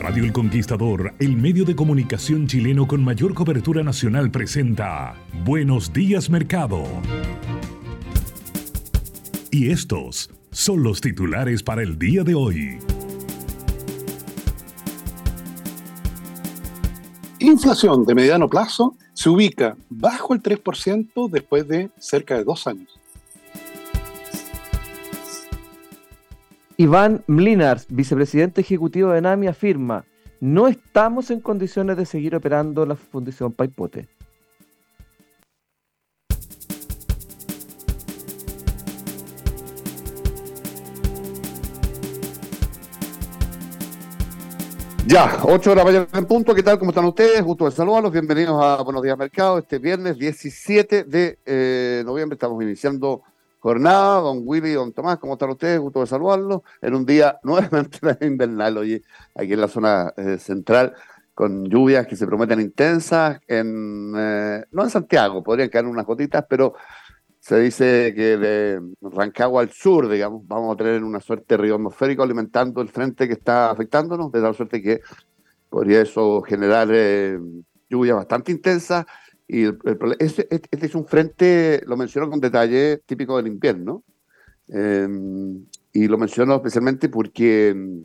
Radio El Conquistador, el medio de comunicación chileno con mayor cobertura nacional, presenta Buenos días Mercado. Y estos son los titulares para el día de hoy. Inflación de mediano plazo se ubica bajo el 3% después de cerca de dos años. Iván Mlinars, vicepresidente ejecutivo de NAMI, afirma, no estamos en condiciones de seguir operando la Fundición Paipote. Ya, 8 de la mañana en punto. ¿Qué tal? ¿Cómo están ustedes? Gusto de saludarlos. Bienvenidos a Buenos Días Mercado. Este viernes 17 de eh, noviembre estamos iniciando jornada. Don Willy, don Tomás, ¿cómo están ustedes? Gusto de saludarlos. En un día nuevamente invernal, hoy aquí en la zona eh, central, con lluvias que se prometen intensas. En, eh, no en Santiago, podrían caer unas gotitas, pero se dice que de Rancagua al sur, digamos, vamos a tener una suerte de río atmosférico alimentando el frente que está afectándonos, de tal suerte que podría eso generar eh, lluvias bastante intensas. Y el, este, este, es un frente, lo menciono con detalle, típico del invierno. Eh, y lo menciono especialmente porque mm,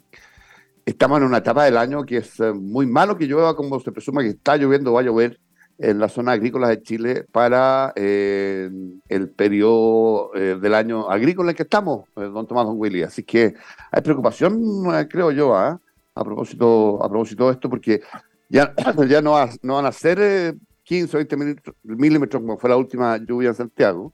estamos en una etapa del año que es eh, muy malo que llueva como se presume que está lloviendo o va a llover en la zona agrícola de Chile para eh, el periodo eh, del año agrícola en que estamos, eh, don Tomás Don Willy. Así que hay preocupación, creo yo, ¿ah? a propósito a propósito de esto, porque ya, ya no, no van a ser 15 o 20 milímetros como fue la última lluvia en Santiago,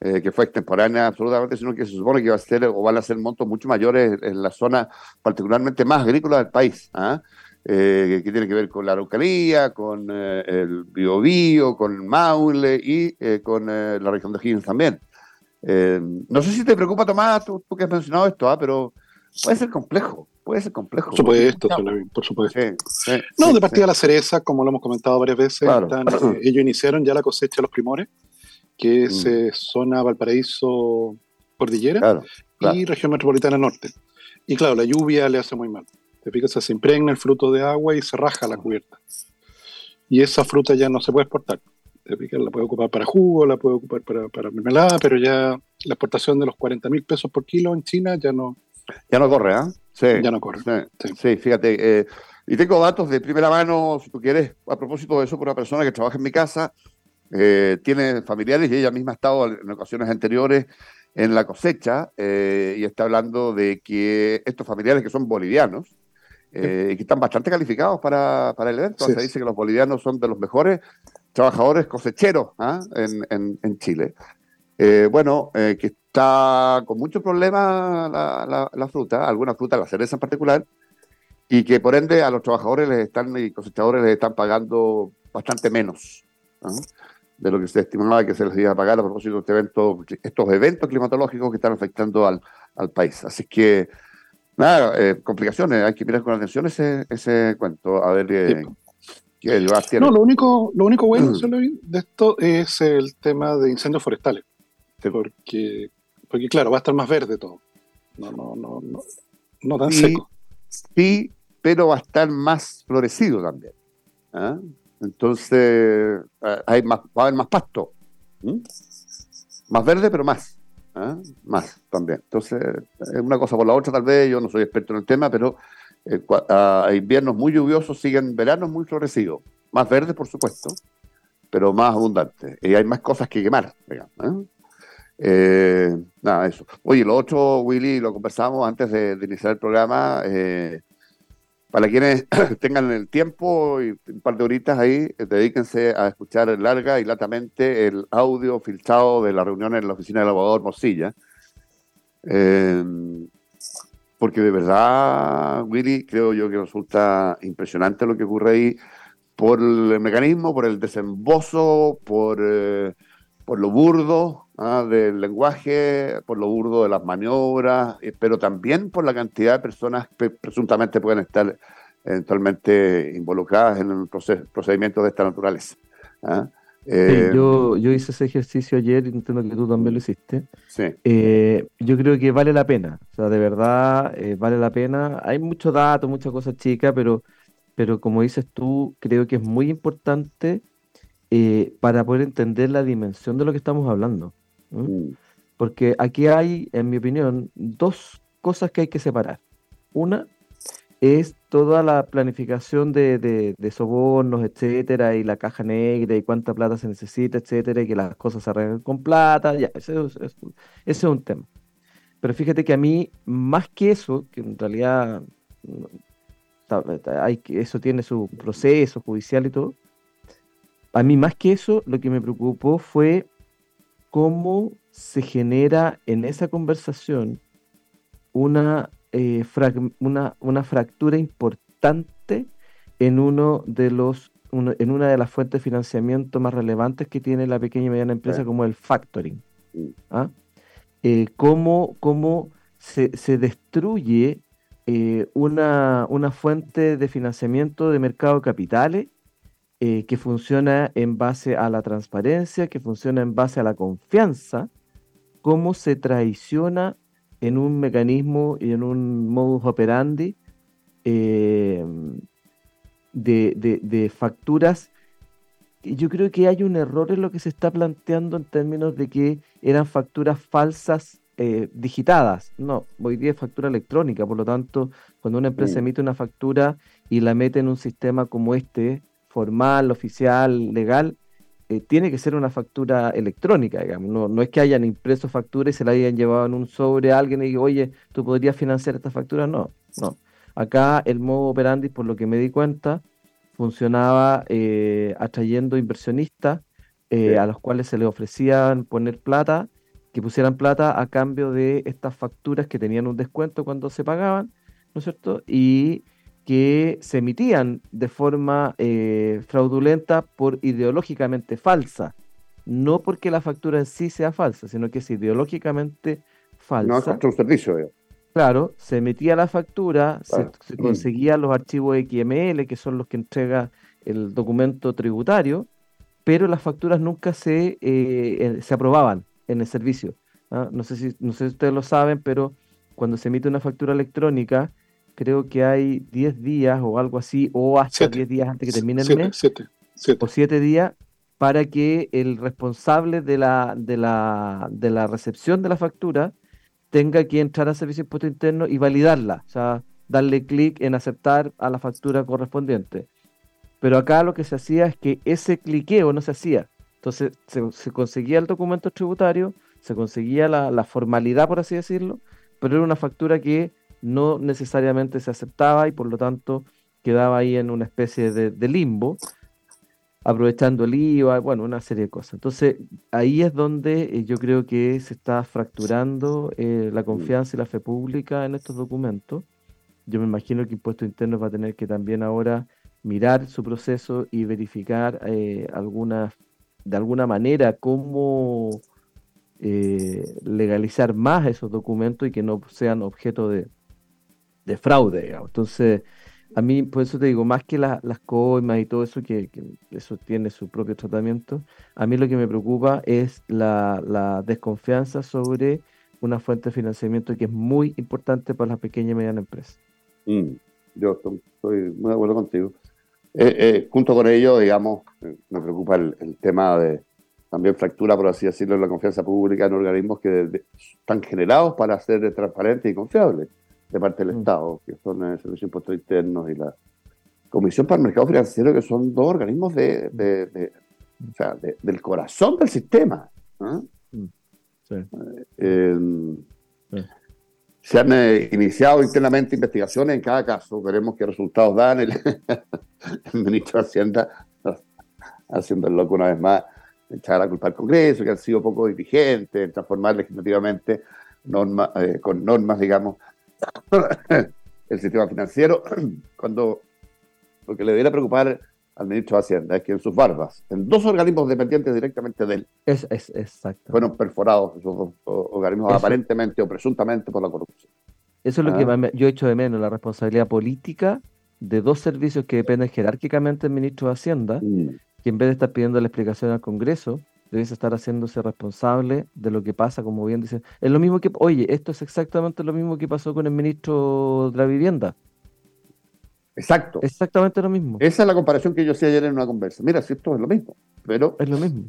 que fue extemporánea absolutamente, sino que se supone que va a ser o van a ser montos mucho mayores en la zona particularmente más agrícola del país. ¿ah? eh, que tiene que ver con la Araucanía, con eh, el Biobío, con Maule y eh, con eh, la región de Higgins también. no sé si te preocupa, Tomás, tú, que has mencionado esto, ¿ah? pero puede ser complejo, puede ser complejo. Por supuesto, por supuesto. no, de partida la cereza, como lo hemos comentado varias veces, ellos iniciaron ya la cosecha de los primores, que es mm. zona Valparaíso Cordillera y región metropolitana norte. Y claro, la lluvia le hace muy mal. Te pica, se impregna el fruto de agua y se raja la cubierta. Y esa fruta ya no se puede exportar. Te pica, la puede ocupar para jugo, la puede ocupar para, para mermelada, pero ya la exportación de los 40 mil pesos por kilo en China ya no. Ya no corre, ¿ah? Sí. Ya no corre. Sí, fíjate. Eh, y tengo datos de primera mano, si tú quieres, a propósito de eso, por una persona que trabaja en mi casa, eh, tiene familiares y ella misma ha estado en ocasiones anteriores en la cosecha eh, y está hablando de que estos familiares que son bolivianos, eh, que están bastante calificados para, para el evento. Se dice que los bolivianos son de los mejores trabajadores cosecheros ¿ah? en, en, Chile. Eh, bueno, eh, que está con muchos problemas la, la, fruta, alguna fruta, la cereza en particular, y que por ende a los trabajadores les están y cosechadores les están pagando bastante menos de lo que se estimaba que se les iba a pagar a propósito de este evento, estos eventos climatológicos que están afectando al, al país. Así que Nada, eh, complicaciones, hay que mirar con atención ese, ese cuento, a ver qué, qué No, lo único, lo único bueno mm. de esto es el tema de incendios forestales. Porque, porque, claro, va a estar más verde todo. No, no, no, no, no tan seco. Sí, pero va a estar más florecido también. ¿ah? Entonces, hay más, va a haber más pasto. Más verde, pero más. ¿ah? Más también. Entonces, una cosa por la otra tal vez, yo no soy experto en el tema, pero eh, a inviernos muy lluviosos siguen veranos muy florecidos. Más verdes, por supuesto, pero más abundantes. Y hay más cosas que quemar, digamos. ¿Eh? Eh, nada, eso. Oye, lo otro, Willy, lo conversamos antes de, iniciar el programa. Eh, para quienes tengan el tiempo y un par de horitas ahí, eh, dedíquense a escuchar larga y latamente el audio filtrado de la reunión en la oficina del abogado Mosilla. porque de verdad, Willy, creo yo que resulta impresionante lo que ocurre ahí por el mecanismo, por el desembozo, por, por lo burdo, ¿ah? del lenguaje, por lo burdo de las maniobras, eh, pero también por la cantidad de personas que presuntamente pueden estar eventualmente involucradas en un procedimiento de esta naturaleza. ¿ah? Eh, yo, yo hice ese ejercicio ayer y entiendo que tú también lo hiciste. Sí. Eh, yo creo que vale la pena, o sea, de verdad vale la pena. Hay muchos datos, muchas cosas chicas, pero, pero como dices tú, creo que es muy importante para poder entender la dimensión de lo que estamos hablando. Mm. Porque aquí hay, en mi opinión, dos cosas que hay que separar. Una es toda la planificación de, de, sobornos, etcétera, y la caja negra, y cuánta plata se necesita, etcétera, y que las cosas se arreglen con plata, ya, ese, es un tema. Pero fíjate que a mí, más que eso, que en realidad hay, eso tiene su proceso judicial y todo, a mí más que eso, lo que me preocupó fue cómo se genera en esa conversación una, eh, una, una, fractura importante en uno de los en una de las fuentes de financiamiento más relevantes que tiene la pequeña y mediana empresa, como el factoring. ¿ah? Eh, cómo, cómo se, se, destruye eh, una, una fuente de financiamiento de mercado de capitales eh, que funciona en base a la transparencia, que funciona en base a la confianza, cómo se traiciona en un mecanismo y en un modus operandi eh, de, de, facturas. Yo creo que hay un error en lo que se está planteando en términos de que eran facturas falsas eh, digitadas. No, hoy día es factura electrónica, por lo tanto, cuando una empresa mm. emite una factura y la mete en un sistema como este, formal, oficial, legal, eh, tiene que ser una factura electrónica, digamos. No, no es que hayan impreso factura y se la hayan llevado en un sobre a alguien y oye, tú podrías financiar esta factura. No, no. Acá el modo operandi, por lo que me di cuenta, funcionaba eh, atrayendo inversionistas eh, a los cuales se les ofrecían poner plata, que pusieran plata a cambio de estas facturas que tenían un descuento cuando se pagaban, ¿no es cierto? Y que se emitían de forma eh, fraudulenta por ideológicamente falsa. No porque la factura en sí sea falsa, sino que es ideológicamente falsa. No, es un servicio. Claro, se emitía la factura, se, conseguía conseguían los archivos XML, que son los que entrega el documento tributario, pero las facturas nunca se, eh, se aprobaban en el servicio. ¿ah? No, sé si, no sé si ustedes lo saben, pero cuando se emite una factura electrónica, creo que hay 10 días o algo así, o hasta 10 días antes que termine el mes, o 7 días, para que el responsable de la, de, la, de la recepción de la factura tenga que entrar a Servicio de Impuesto Interno y validarla, o sea, darle clic en aceptar a la factura correspondiente. Pero acá lo que se hacía es que ese cliqueo no se hacía. Entonces se, conseguía el documento tributario, se conseguía la, la, formalidad, por así decirlo, pero era una factura que no necesariamente se aceptaba y por lo tanto quedaba ahí en una especie de, limbo, aprovechando el IVA, bueno, una serie de cosas. Entonces, ahí es donde eh, yo creo que se está fracturando eh, la confianza y la fe pública en estos documentos. Yo me imagino que Impuesto Interno va a tener que también ahora mirar su proceso y verificar eh, de alguna manera cómo legalizar más esos documentos y que no sean objeto de, de fraude, Entonces, a mí, por eso te digo, más que las coimas y todo eso, que, eso tiene su propio tratamiento, a mí lo que me preocupa es la, desconfianza sobre una fuente de financiamiento que es muy importante para las pequeñas y medianas empresas. Mm, yo estoy, muy de acuerdo contigo. Eh, eh, junto con ello, digamos, me preocupa el, tema de, también fractura, por así decirlo, la confianza pública en organismos que están generados para ser transparentes y confiables de parte del mm. Estado, que son el Servicio de Impuestos Internos y la Comisión para el Mercado Financiero, que son dos organismos de, del corazón del sistema. Mm. Eh, se han eh, iniciado internamente investigaciones en cada caso, veremos qué resultados dan. El, el ministro de Hacienda haciendo el loco una vez más echar la culpa al Congreso, que han sido poco dirigentes, transformar legislativamente norma, eh, con normas, digamos, el sistema financiero, cuando lo que le debería preocupar al ministro de Hacienda es que en sus barbas, en dos organismos dependientes directamente de él, es, es exacto. fueron perforados esos dos organismos aparentemente o presuntamente por la corrupción. Eso es lo que ah. yo echo de menos, la responsabilidad política de dos servicios que dependen jerárquicamente del ministro de Hacienda, mm que en vez de estar pidiendo la explicación al Congreso, debes estar haciéndose responsable de lo que pasa, como bien dicen. Es lo mismo que, oye, esto es exactamente lo mismo que pasó con el ministro de la Vivienda. Exacto. Exactamente lo mismo. Esa es la comparación que yo hacía ayer en una conversa. Mira, si esto es lo mismo, pero... Es lo mismo.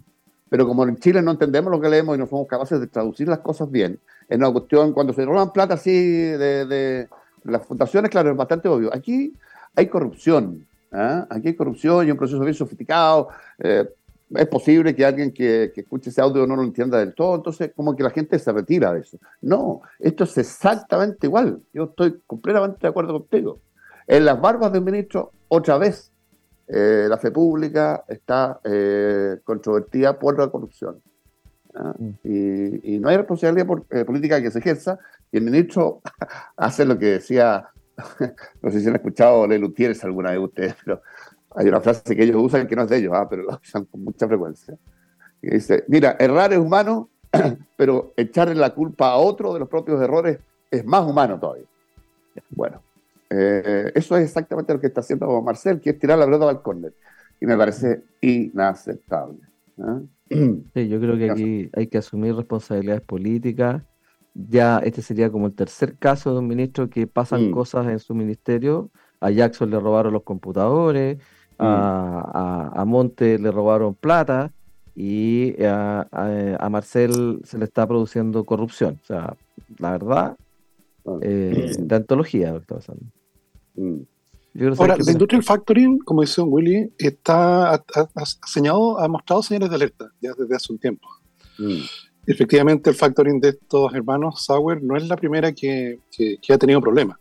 Pero como en Chile no entendemos lo que leemos y no somos capaces de traducir las cosas bien, es una cuestión, cuando se roban plata así de, de las fundaciones, claro, es bastante obvio. Aquí hay corrupción, ¿ah? Aquí hay corrupción y un proceso bien sofisticado. Eh, es posible que alguien que, escuche ese audio no lo entienda del todo, entonces como que la gente se retira de eso. No, esto es exactamente igual. Yo estoy completamente de acuerdo contigo. En las barbas del ministro, otra vez, eh, la fe pública está eh, controvertida por la corrupción. ¿ah? Mm. Y, no hay responsabilidad política que se ejerza, y el ministro hace lo que decía no sé si han escuchado Le Lutieres alguna de ustedes, pero hay una frase que ellos usan que no es de ellos, ah, pero la usan con mucha frecuencia. Y dice, mira, errar es humano, pero echarle la culpa a otro de los propios errores es más humano todavía. Bueno, eh, eso es exactamente lo que está haciendo Marcel, que es tirar la pelota al córner. Y me parece inaceptable. ¿ah? Sí, yo creo que aquí hay que asumir responsabilidades políticas ya este sería como el tercer caso de un ministro que pasan mm. cosas en su ministerio. A Jackson le robaron los computadores, mm. a, Monte le robaron plata y a, Marcel se le está produciendo corrupción. O sea, la verdad, ah. eh, de antología lo que está pasando. Mm. Ahora, la industria del factoring, como dice Willy, está ha, ha, mostrado señales de alerta ya desde hace un tiempo. Efectivamente, el factoring de estos hermanos Sauer no es la primera que, ha tenido problemas,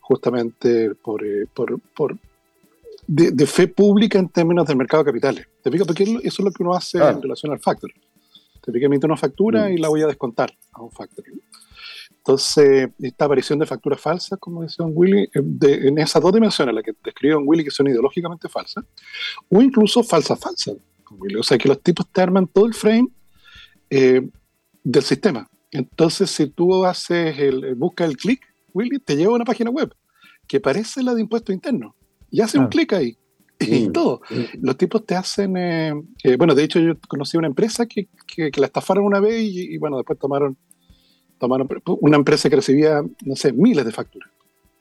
justamente por, eh, de, fe pública en términos del mercado de capitales. ¿Te Porque eso es lo que uno hace en relación al factoring. Te pica, emite una factura mm. y la voy a descontar a un factoring. Entonces, esta aparición de facturas falsas, como decía Don Willy, eh, en esas dos dimensiones, la que describe Don Willy, que son ideológicamente falsas, o incluso falsas falsas. O sea, que los tipos te arman todo el frame eh, del sistema. Entonces, si tú haces el, busca el clic, Willy, te lleva a una página web que parece la de impuesto interno. Y hace un clic ahí. Y todo. Los tipos te hacen. Eh, eh, bueno, de hecho, yo conocí una empresa que, que, la estafaron una vez y, bueno, después tomaron, tomaron una empresa que recibía, no sé, miles de facturas,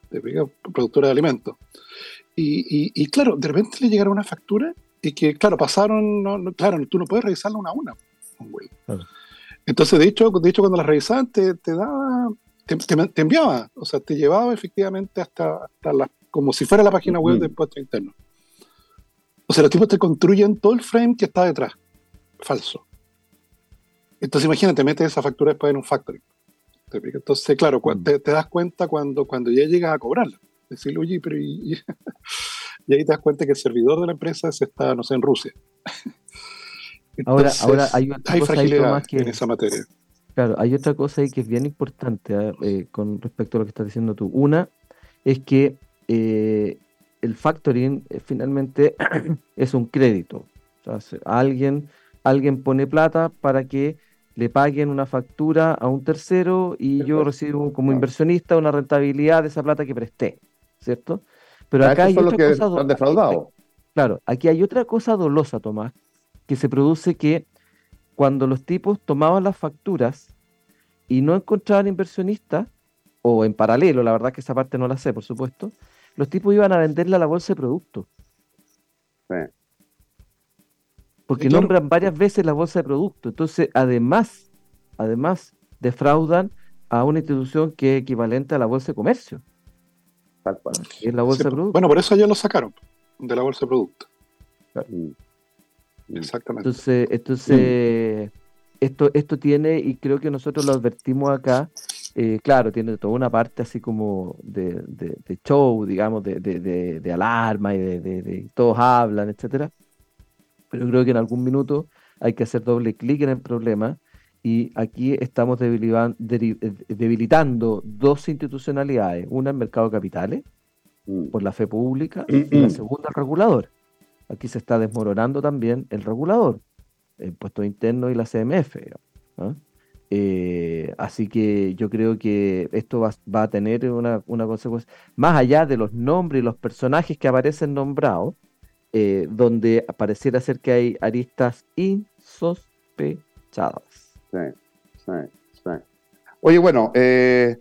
de productora de alimentos. Y, y, claro, de repente le llegaron una factura y que, claro, pasaron, no, claro, tú no puedes revisarla una a una. Entonces, de hecho, de hecho, cuando las revisaban, te, te daba, te, enviaba, o sea, te llevaba efectivamente hasta, hasta la, como si fuera la página web del puesto interno. O sea, los tipos te construyen todo el frame que está detrás, falso. Entonces, imagínate, metes esa factura después en un factory. Entonces, claro, te, das cuenta cuando, cuando ya llegas a cobrarla. Decirle, oye, pero y, y ahí te das cuenta que el servidor de la empresa se está, no sé, en Rusia ahora, ahora hay otra cosa más que, en esa materia. Claro, hay otra cosa ahí que es bien importante ¿ah? eh, con respecto a lo que estás diciendo tú. Una es que eh, el factoring eh, finalmente es un crédito. O sea, alguien, alguien pone plata para que le paguen una factura a un tercero y yo recibo como inversionista una rentabilidad de esa plata que presté, ¿cierto? Pero acá hay otra cosa Claro, aquí hay otra cosa dolosa, Tomás, que se produce que cuando los tipos tomaban las facturas y no encontraban inversionistas, o en paralelo, la verdad que esa parte no la sé, por supuesto, los tipos iban a venderle a la bolsa de productos. porque nombran varias veces la bolsa de productos. Entonces, además, además, defraudan a una institución que es equivalente a la bolsa de comercio. Es la bolsa de productos. Bueno, por eso ya lo sacaron de la bolsa de productos. Mm. Exactamente. Entonces, entonces esto, esto tiene, y creo que nosotros lo advertimos acá, eh, claro, tiene toda una parte así como de, show, digamos, de, alarma y de, todos hablan, etcétera. Pero creo que en algún minuto hay que hacer doble clic en el problema y aquí estamos debilitando dos institucionalidades, una en mercado de capitales, mm. por la fe pública, y la segunda el regulador. Aquí se está desmoronando también el regulador, el impuesto interno y la CMF. Eh, así que yo creo que esto va, a tener una, consecuencia, más allá de los nombres y los personajes que aparecen nombrados, eh, donde pareciera ser que hay aristas insospechadas. Sí, sí, sí. Oye, bueno, eh,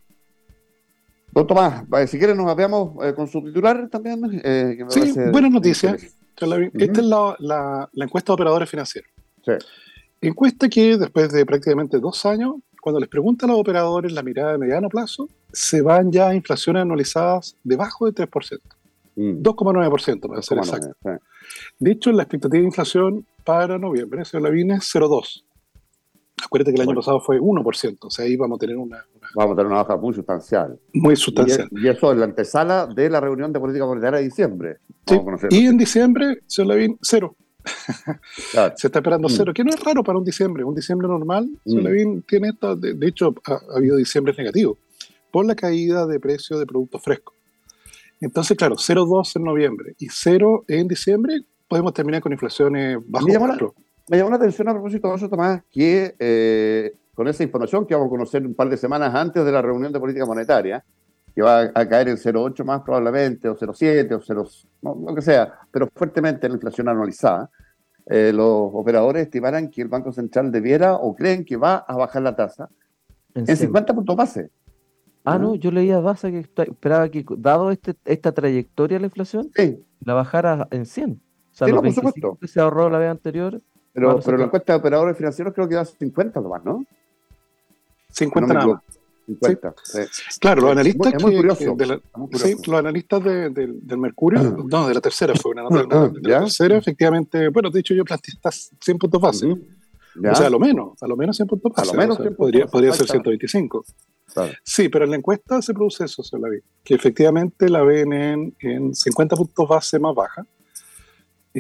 don Tomás, si quieres nos veamos con su titular también. sí, buenas noticias. Esta es la, encuesta de operadores financieros. Sí. Encuesta que después de prácticamente dos años, cuando les preguntan a los operadores la mirada de mediano plazo, se van ya a inflaciones anualizadas debajo del 3%. 2,9% para ser exacto. De hecho, la expectativa de inflación para noviembre, señor Lavín, es 0,2%. Acuérdate que el año pasado fue 1%, o sea, ahí vamos a tener una, Vamos a tener una baja muy sustancial. Muy sustancial. Y, eso es la antesala de la reunión de política monetaria de diciembre. y en diciembre, señor Lavín, cero. Se está esperando mm. cero, que no es raro para un diciembre. Un diciembre normal, mm. Tiene esto, de, hecho, ha, habido diciembre negativos por la caída de precios de productos frescos. Entonces, claro, 0,2 en noviembre y 0 en diciembre, podemos terminar con inflaciones bajo me me llamó la atención a propósito de eso, Tomás, que eh, con esa información que vamos a conocer un par de semanas antes de la reunión de política monetaria, que va a caer en 0,8 más probablemente, o 0,7, o 0, lo que sea, pero fuertemente la inflación anualizada, eh, los operadores estimarán que el Banco Central debiera o creen que va a bajar la tasa en, 50 puntos base. Ah, no, yo leía base que esperaba que, dado este, esta trayectoria de la inflación, la bajara en 100. O sea, los que se ahorró la vez anterior pero, pero la encuesta de operadores financieros creo que da 50 nomás, ¿no? 50 nada más. 50. Claro, los analistas los analistas del Mercurio, no, de la tercera fue una nota de la tercera, efectivamente, bueno, de hecho yo planteé estas 100 puntos base. O sea, a lo menos, a lo menos 100 puntos base. A lo menos podría, podría ser 125. Sí, pero en la encuesta se produce eso, se la vi, que efectivamente la ven en, en 50 puntos base más baja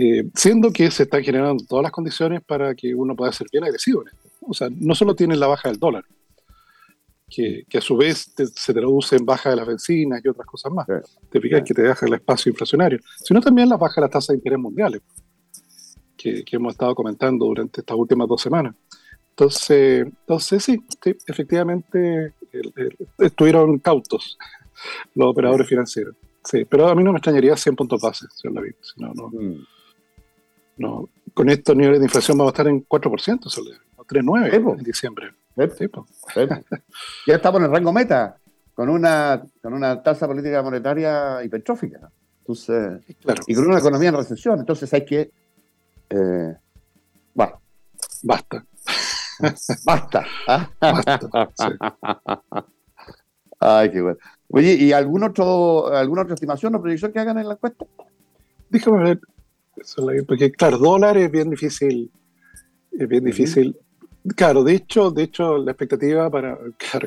eh, siendo que se están generando todas las condiciones para que uno pueda ser bien agresivo. O sea, no solo tiene la baja del dólar, que, a su vez se traduce en baja de las bencinas y otras cosas más. te fijas que te deja el espacio inflacionario, sino también la baja de las tasas de interés mundiales, que, hemos estado comentando durante estas últimas dos semanas. Entonces, entonces sí, efectivamente estuvieron cautos los operadores financieros. Sí, pero a mí no me extrañaría 100 puntos base, señor David. no, no. Mm no, con estos niveles de inflación vamos a estar en 4%, 3,9 en diciembre. ya estamos en el rango meta, con una, con una tasa política monetaria hipertrófica. Entonces, y con una economía en recesión. Entonces hay que... Eh, basta. Basta. Basta. Ay, qué bueno. Oye, ¿y algún otro, alguna otra estimación o proyección que hagan en la encuesta? Déjame ver porque claro, dólar es bien difícil, es bien difícil. Claro, de hecho, de hecho, la expectativa para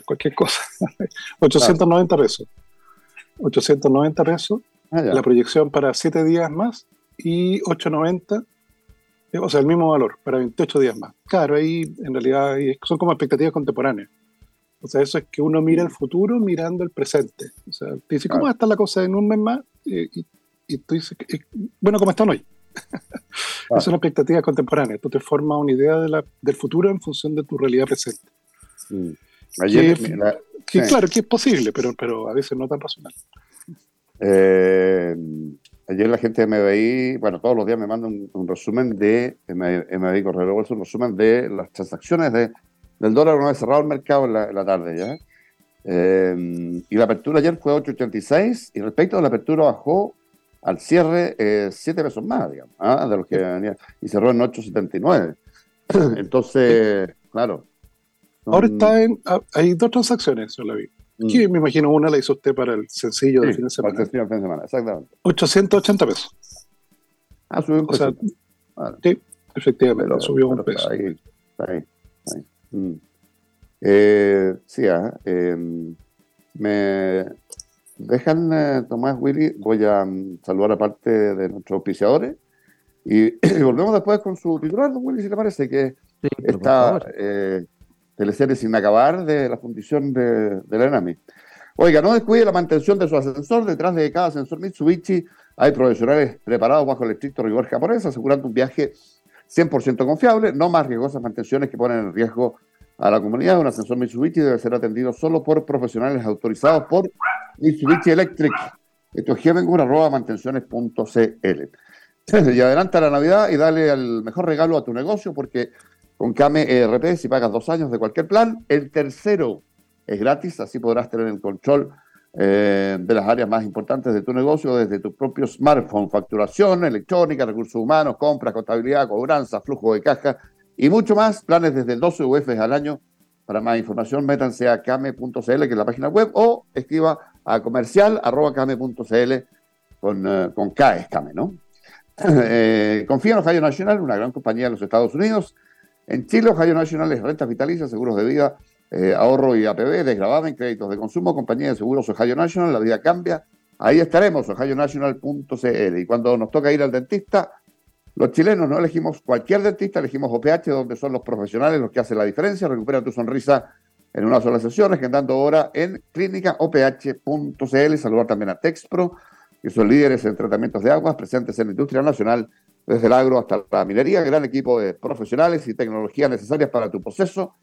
cualquier cosa, 890 pesos. 890 pesos, ah, la proyección para 7 días más y 890, o sea, el mismo valor para 28 días más. Claro, ahí en realidad son como expectativas contemporáneas. O sea, eso es que uno mira el futuro mirando el presente. O sea, te dice, ¿cómo va a estar la cosa en un mes más? Y, y, tú dices, bueno, ¿cómo están hoy? Ah. Es una expectativa contemporánea. Tú te formas una idea del futuro en función de tu realidad presente. Mm. que, Claro, que es posible, pero, pero a veces no tan racional. Eh, ayer la gente de MBI, bueno, todos los días me manda un, resumen de MBI Correo un resumen de las transacciones de, del dólar una vez cerrado el mercado en la, tarde ya. Eh, y la apertura ayer fue 8.86 y respecto a la apertura bajó al cierre eh, siete pesos más, digamos, ¿ah? de los que venía, y cerró en 8.79. Entonces, claro. Ahora está en, ah, hay dos transacciones, yo la vi. Aquí mm. me imagino una la hizo usted para el sencillo de fin de semana. Para el sencillo de fin de semana, exactamente. 880 pesos. Ah, subió un peso. Sí, efectivamente, subió un peso. Ahí, ahí, ahí. Mm. Eh, sí, ah, em, me dejan, eh, Tomás Willy, voy a mm, saludar a parte de nuestros auspiciadores y, volvemos después con su titular, Willy, si le parece, que está eh, teleserie sin acabar de la fundición de, de la ENAMI. Oiga, no descuide la mantención de su ascensor. Detrás de cada ascensor Mitsubishi hay profesionales preparados bajo el estricto rigor japonés, asegurando un viaje 100% confiable, no más riesgosas mantenciones que ponen en riesgo a la comunidad. Un ascensor Mitsubishi debe ser atendido solo por profesionales autorizados por Mitsubishi Electric. Esto es mantenciones.cl. Y adelanta la Navidad y dale el mejor regalo a tu negocio porque con Kame ERP, si pagas dos años de cualquier plan, el tercero es gratis, así podrás tener el control eh, de las áreas más importantes de tu negocio desde tu propio smartphone, facturación, electrónica, recursos humanos, compras, contabilidad, cobranza, flujo de caja y mucho más. Planes desde 12 UF al año. Para más información, métanse a came.cl, que es la página web, o escriba a comercial.came.cl con, uh, con K es Came, ¿no? eh, confía en Ohio National, una gran compañía de los Estados Unidos. En Chile, Ohio National es rentas vitalicias, seguros de vida, eh, ahorro y APB, en créditos de consumo, compañía de seguros Ohio National, la vida cambia. Ahí estaremos, ohionational.cl. Y cuando nos toca ir al dentista, los chilenos no elegimos cualquier dentista, elegimos OPH, donde son los profesionales los que hacen la diferencia. Recupera tu sonrisa en una sola sesión, agendando hora en clínicaoph.cl. Saludar también a Texpro, que son líderes en tratamientos de aguas, presentes en la industria nacional, desde el agro hasta la minería. Gran equipo de profesionales y tecnologías necesarias para tu proceso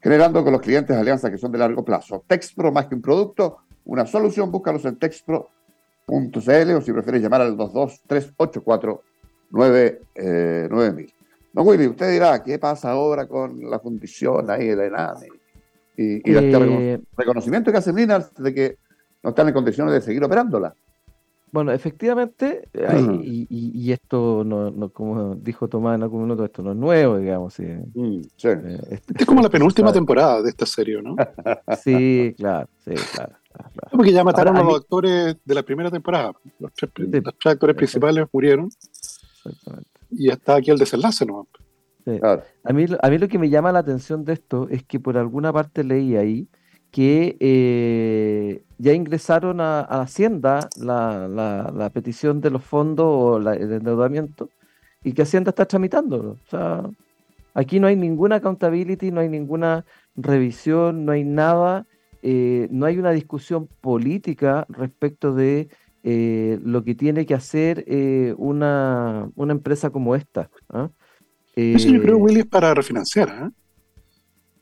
generando con los clientes alianzas que son de largo plazo. Texpro, más que un producto, una solución, búscalos en texpro.cl o si prefieres llamar al 22384 9000. Don Willy, usted dirá, ¿qué pasa ahora con la fundición ahí de la ENAMI? Y, y el eh, reconocimiento que hace Minas de que no están en condiciones de seguir operándola. Bueno, efectivamente, y, esto, no, como dijo Tomás en algún momento, esto no es nuevo, digamos. Mm, eh, es como la penúltima temporada de esta serie, ¿no? sí, claro, sí, claro. Porque ya mataron a los actores de la primera temporada. Los tres, actores principales murieron. Y está aquí el desenlace, ¿no? A, mí, a mí lo que me llama la atención de esto es que por alguna parte leí ahí que eh, ya ingresaron a, Hacienda la, petición de los fondos o el endeudamiento y que Hacienda está tramitando. O sea, aquí no hay ninguna accountability, no hay ninguna revisión, no hay nada, eh, no hay una discusión política respecto de eh, lo que tiene que hacer eh, una, empresa como esta. ¿ah? Eso yo creo, Willy, es para refinanciar. ¿eh?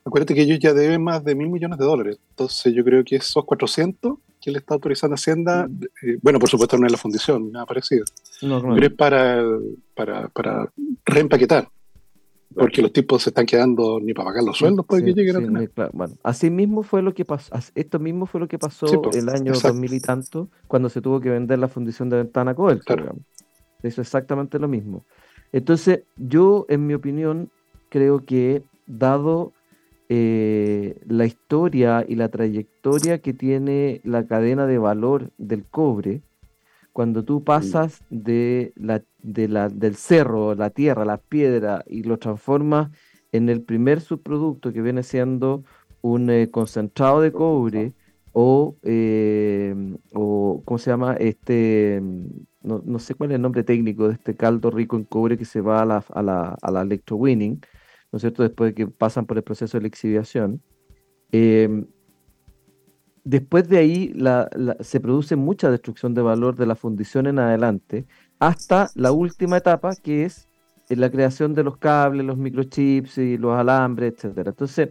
Acuérdate que ellos ya deben más de mil millones de dólares. Entonces yo creo que esos 400 que le está autorizando Hacienda, mm. eh, bueno, por supuesto no es la fundición, nada parecido. Pero es para, para, para reempaquetar. Porque los tipos se están quedando ni para pagar los sueldos para que lleguen a Bueno, así mismo fue lo que pasó, esto mismo fue lo que pasó el año 2000 y tanto, cuando se tuvo que vender la fundición de Ventana Coel. Claro. Eso es exactamente lo mismo. Entonces, yo, en mi opinión, creo que dado eh, la historia y la trayectoria que tiene la cadena de valor del cobre, cuando tú pasas de la, de la, del cerro, la tierra, la piedra y lo transformas en el primer subproducto que viene siendo un eh, concentrado de cobre o, eh, o, ¿cómo se llama? Este, no, no, sé cuál es el nombre técnico de este caldo rico en cobre que se va a la, a la, a la electrowinning, ¿no es cierto?, después de que pasan por el proceso de la exhibición. Después de ahí se produce mucha destrucción de valor de la fundición en adelante, hasta la última etapa, que es la creación de los cables, los microchips y los alambres, etcétera. Entonces,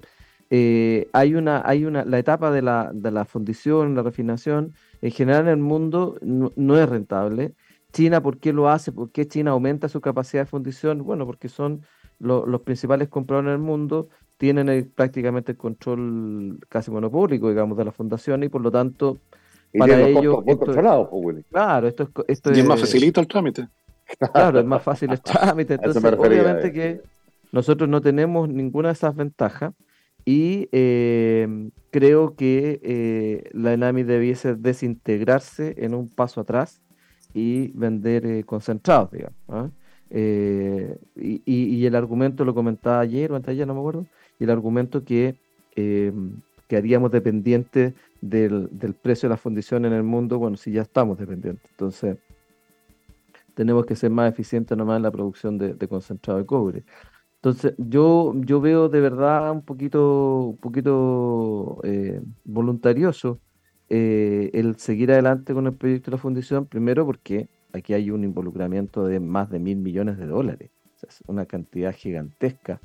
eh, hay una, hay una, la etapa de la, de la fundición, la refinación, en general en el mundo no, no, es rentable. China, ¿por qué lo hace? ¿Por qué China aumenta su capacidad de fundición? Bueno, porque son los principales compradores en el mundo tienen prácticamente el control casi monopólico, digamos, de la fundación y por lo tanto para ellos. claro, esto es, esto y es, más facilito el trámite. Claro, es más fácil el trámite. Entonces, obviamente que nosotros no tenemos ninguna de esas ventajas y eh, creo que eh, la ENAMI debiese desintegrarse en un paso atrás y vender eh, concentrados, digamos. ¿ah? Y, y, el argumento lo comentaba ayer o antes ayer, no me acuerdo, el argumento que quedaríamos dependientes del, del, precio de la fundición en el mundo, bueno, si ya estamos dependientes. Entonces, tenemos que ser más eficientes nomás en la producción de, concentrado de cobre. Entonces, yo, yo veo de verdad un poquito, un poquito eh, voluntarioso eh, el seguir adelante con el proyecto de la fundición, primero porque aquí hay un involucramiento de más de mil millones de dólares, es una cantidad gigantesca,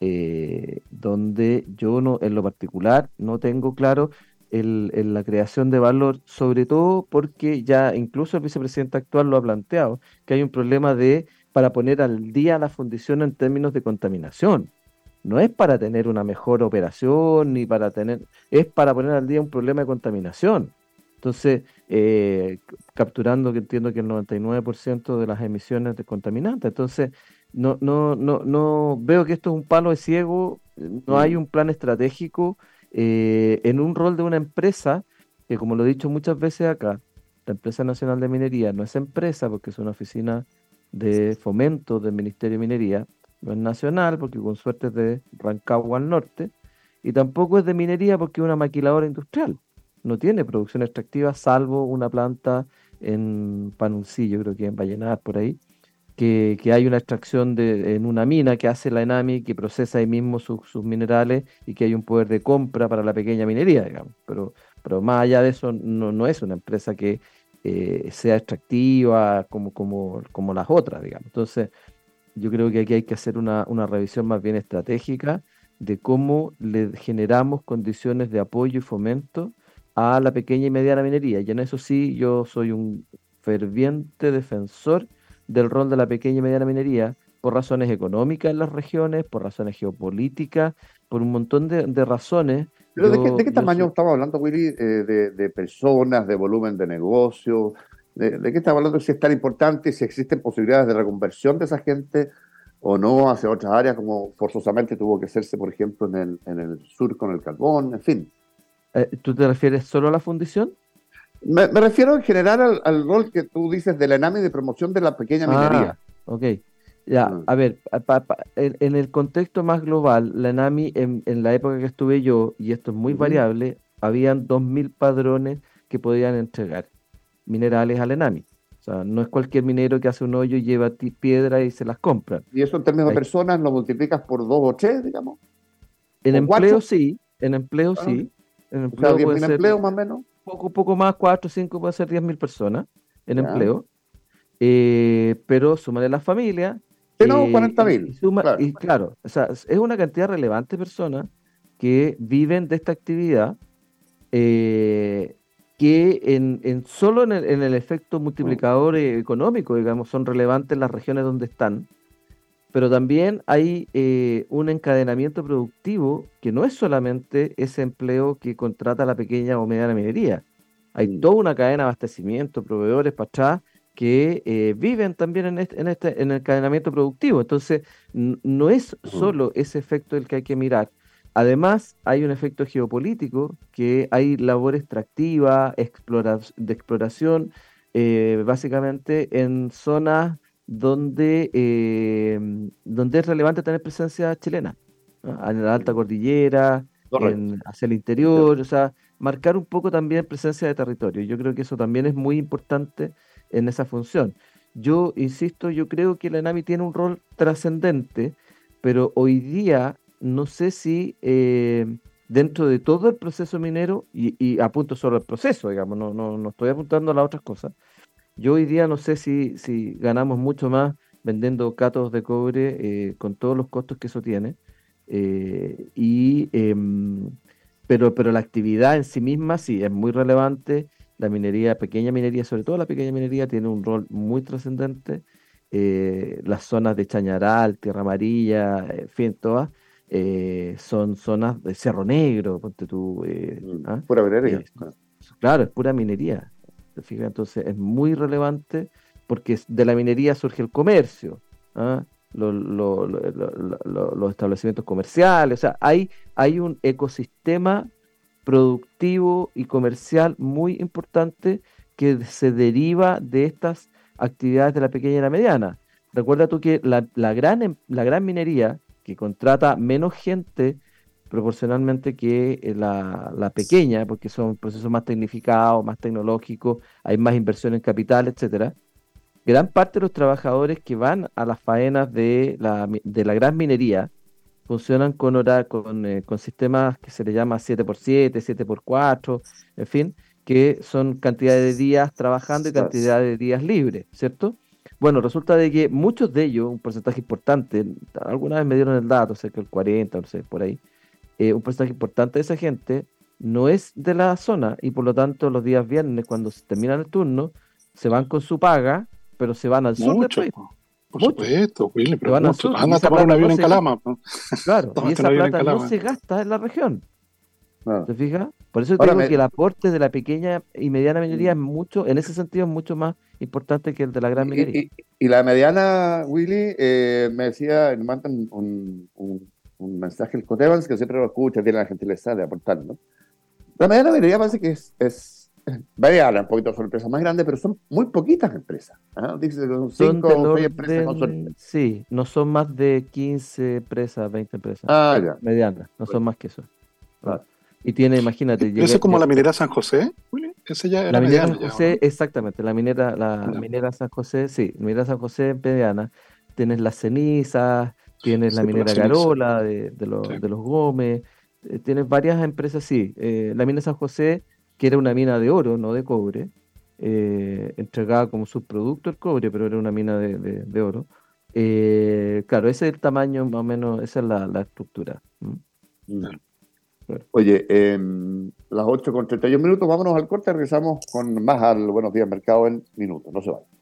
eh, donde yo no, en lo particular no tengo claro el, la creación de valor, sobre todo porque ya incluso el vicepresidente actual lo ha planteado, que hay un problema de para poner al día la fundición en términos de contaminación. No es para tener una mejor operación ni para tener, es para poner al día un problema de contaminación. Entonces, eh, capturando que entiendo que el 99% de las emisiones de contaminantes. Entonces, no, no, no, no veo que esto es un palo de ciego, no hay mm. un plan estratégico eh, en un rol de una empresa que, como lo he dicho muchas veces acá, la Empresa Nacional de Minería no es empresa porque es una oficina de fomento del Ministerio de Minería, no es nacional porque con suerte es de Rancagua al norte, y tampoco es de minería porque es una maquiladora industrial. No tiene producción extractiva salvo una planta en Panuncillo, creo que en Vallenar, por ahí, que, hay una extracción de, en una mina que hace la ENAMI, que procesa ahí mismo sus, minerales y que hay un poder de compra para la pequeña minería, digamos. Pero, pero más allá de eso, no, no es una empresa que eh, sea extractiva como, como, como las otras, digamos. Entonces, yo creo que aquí hay que hacer una, una revisión más bien estratégica de cómo le generamos condiciones de apoyo y fomento a la pequeña y mediana minería. Y en eso sí, yo soy un ferviente defensor del rol de la pequeña y mediana minería por razones económicas en las regiones, por razones geopolíticas, por un montón de, razones. ¿Pero de, qué, tamaño estamos hablando, Willy? Eh, de, personas, de volumen de negocio? ¿De, qué estamos hablando? Si es tan importante, si existen posibilidades de reconversión de esa gente o no hacia otras áreas, como forzosamente tuvo que hacerse, por ejemplo, en el, en el sur con el carbón, en fin. Eh, ¿Tú te refieres solo a la fundición? Me, refiero en general al, rol que tú dices de la ENAMI de promoción de la pequeña ah, minería. ok. Ya, mm. a ver, en, el contexto más global, la ENAMI en, la época que estuve yo, y esto es muy variable, habían 2.000 padrones que podían entregar minerales a la ENAMI. O sea, no es cualquier minero que hace un hoyo y lleva piedra y se las compra. ¿Y eso en términos de personas lo multiplicas por dos o tres, digamos? En empleo sí, en empleo ah. sí. En empleo, o sea, empleos más o menos poco, poco más, 4, 5, puede ser 10 mil personas en empleo. Eh, pero súmale las familias. no, 40 mil. Y, claro. o sea, es una cantidad relevante de personas que viven de esta actividad eh, que en, en solo en el, en el, efecto multiplicador económico, digamos, son relevantes las regiones donde están pero también hay eh, un encadenamiento productivo que no es solamente ese empleo que contrata la pequeña o mediana minería. Hay mm. toda una cadena de abastecimiento, proveedores para atrás, que eh, viven también en este, en este en el encadenamiento productivo. Entonces, no es solo ese efecto el que hay que mirar. Además, hay un efecto geopolítico, que hay labor extractiva, de exploración, eh, básicamente en zonas donde, eh, donde es relevante tener presencia chilena, en la alta cordillera, hacia el interior, o sea, marcar un poco también presencia de territorio. Yo creo que eso también es muy importante en esa función. Yo insisto, yo creo que la ENAMI tiene un rol trascendente, pero hoy día no sé si eh, dentro de todo el proceso minero, y, y, apunto solo al proceso, digamos, no, no, no estoy apuntando a las otras cosas, yo hoy día no sé si, si ganamos mucho más vendiendo cátodos de cobre eh, con todos los costos que eso tiene. Eh, y, em, pero, pero la actividad en sí misma sí es muy relevante. La minería, pequeña minería, sobre todo la pequeña minería, tiene un rol muy trascendente. Eh, las zonas de Chañaral, Tierra Amarilla, en fin, todas, son zonas de Cerro Negro, ponte tú. Mm, ¿ah? Pura minería. claro, es pura minería. Entonces es muy relevante porque de la minería surge el comercio, ¿ah? los, establecimientos comerciales, o sea, hay, hay un ecosistema productivo y comercial muy importante que se deriva de estas actividades de la pequeña y la mediana. Recuerda tú que la, gran, em, la gran minería, que contrata menos gente proporcionalmente que eh, la, la, pequeña, porque son procesos más tecnificados, más tecnológicos, hay más inversión en capital, etcétera. Gran parte de los trabajadores que van a las faenas de la, de la gran minería funcionan con, hora, con, eh, con sistemas que se le llama 7x7, 7x4, en fin, que son cantidad de días trabajando y cantidad de días libres, ¿cierto? Bueno, resulta de que muchos de ellos, un porcentaje importante, alguna vez me dieron el dato, sé que el 40, no sé, por ahí, eh, un porcentaje importante de esa gente no es de la zona y por lo tanto los días viernes, cuando se terminan el turno, se van con su paga, pero se van al sur del país. Por supuesto, Willy, pero van, van a tapar un avión en Calama. Claro, y esa plata no se gasta en la región. ¿Te fijas? Por eso digo que el aporte de la pequeña y mediana minería es mucho, en ese sentido es mucho más importante que el de la gran minería. Y, la mediana, Willy, eh, me decía, me mandan un, un, mensaje el Cotevans, que siempre lo escucha, tiene la gentileza de aportar, ¿no? La mediana minería parece que es, es variable, un poquito son empresas más grandes, pero son muy poquitas empresas. ¿ah? Dice son cinco o seis empresas con Sí, no son más de 15 empresas, 20 empresas. Ah, ya. Medianas, no son más que eso. Claro. Y tiene, imagínate. ¿Eso es como la minera San José? Ese ya era la minera San José, exactamente. La minera, la minera San José, sí, la minera San José mediana. Tienes las cenizas, tienes la minera Garola de, de, los, de los Gómez, eh, tienes varias empresas, sí. Eh, la mina San José, que era una mina de oro, no de cobre, eh, entregaba como subproducto el cobre, pero era una mina de, de, oro. claro, ese es el tamaño más o menos, esa es la, la estructura. Oye, eh, las 8 con 31 minutos, vámonos al corte, regresamos con más al Buenos Días Mercado en minutos, no se vayan.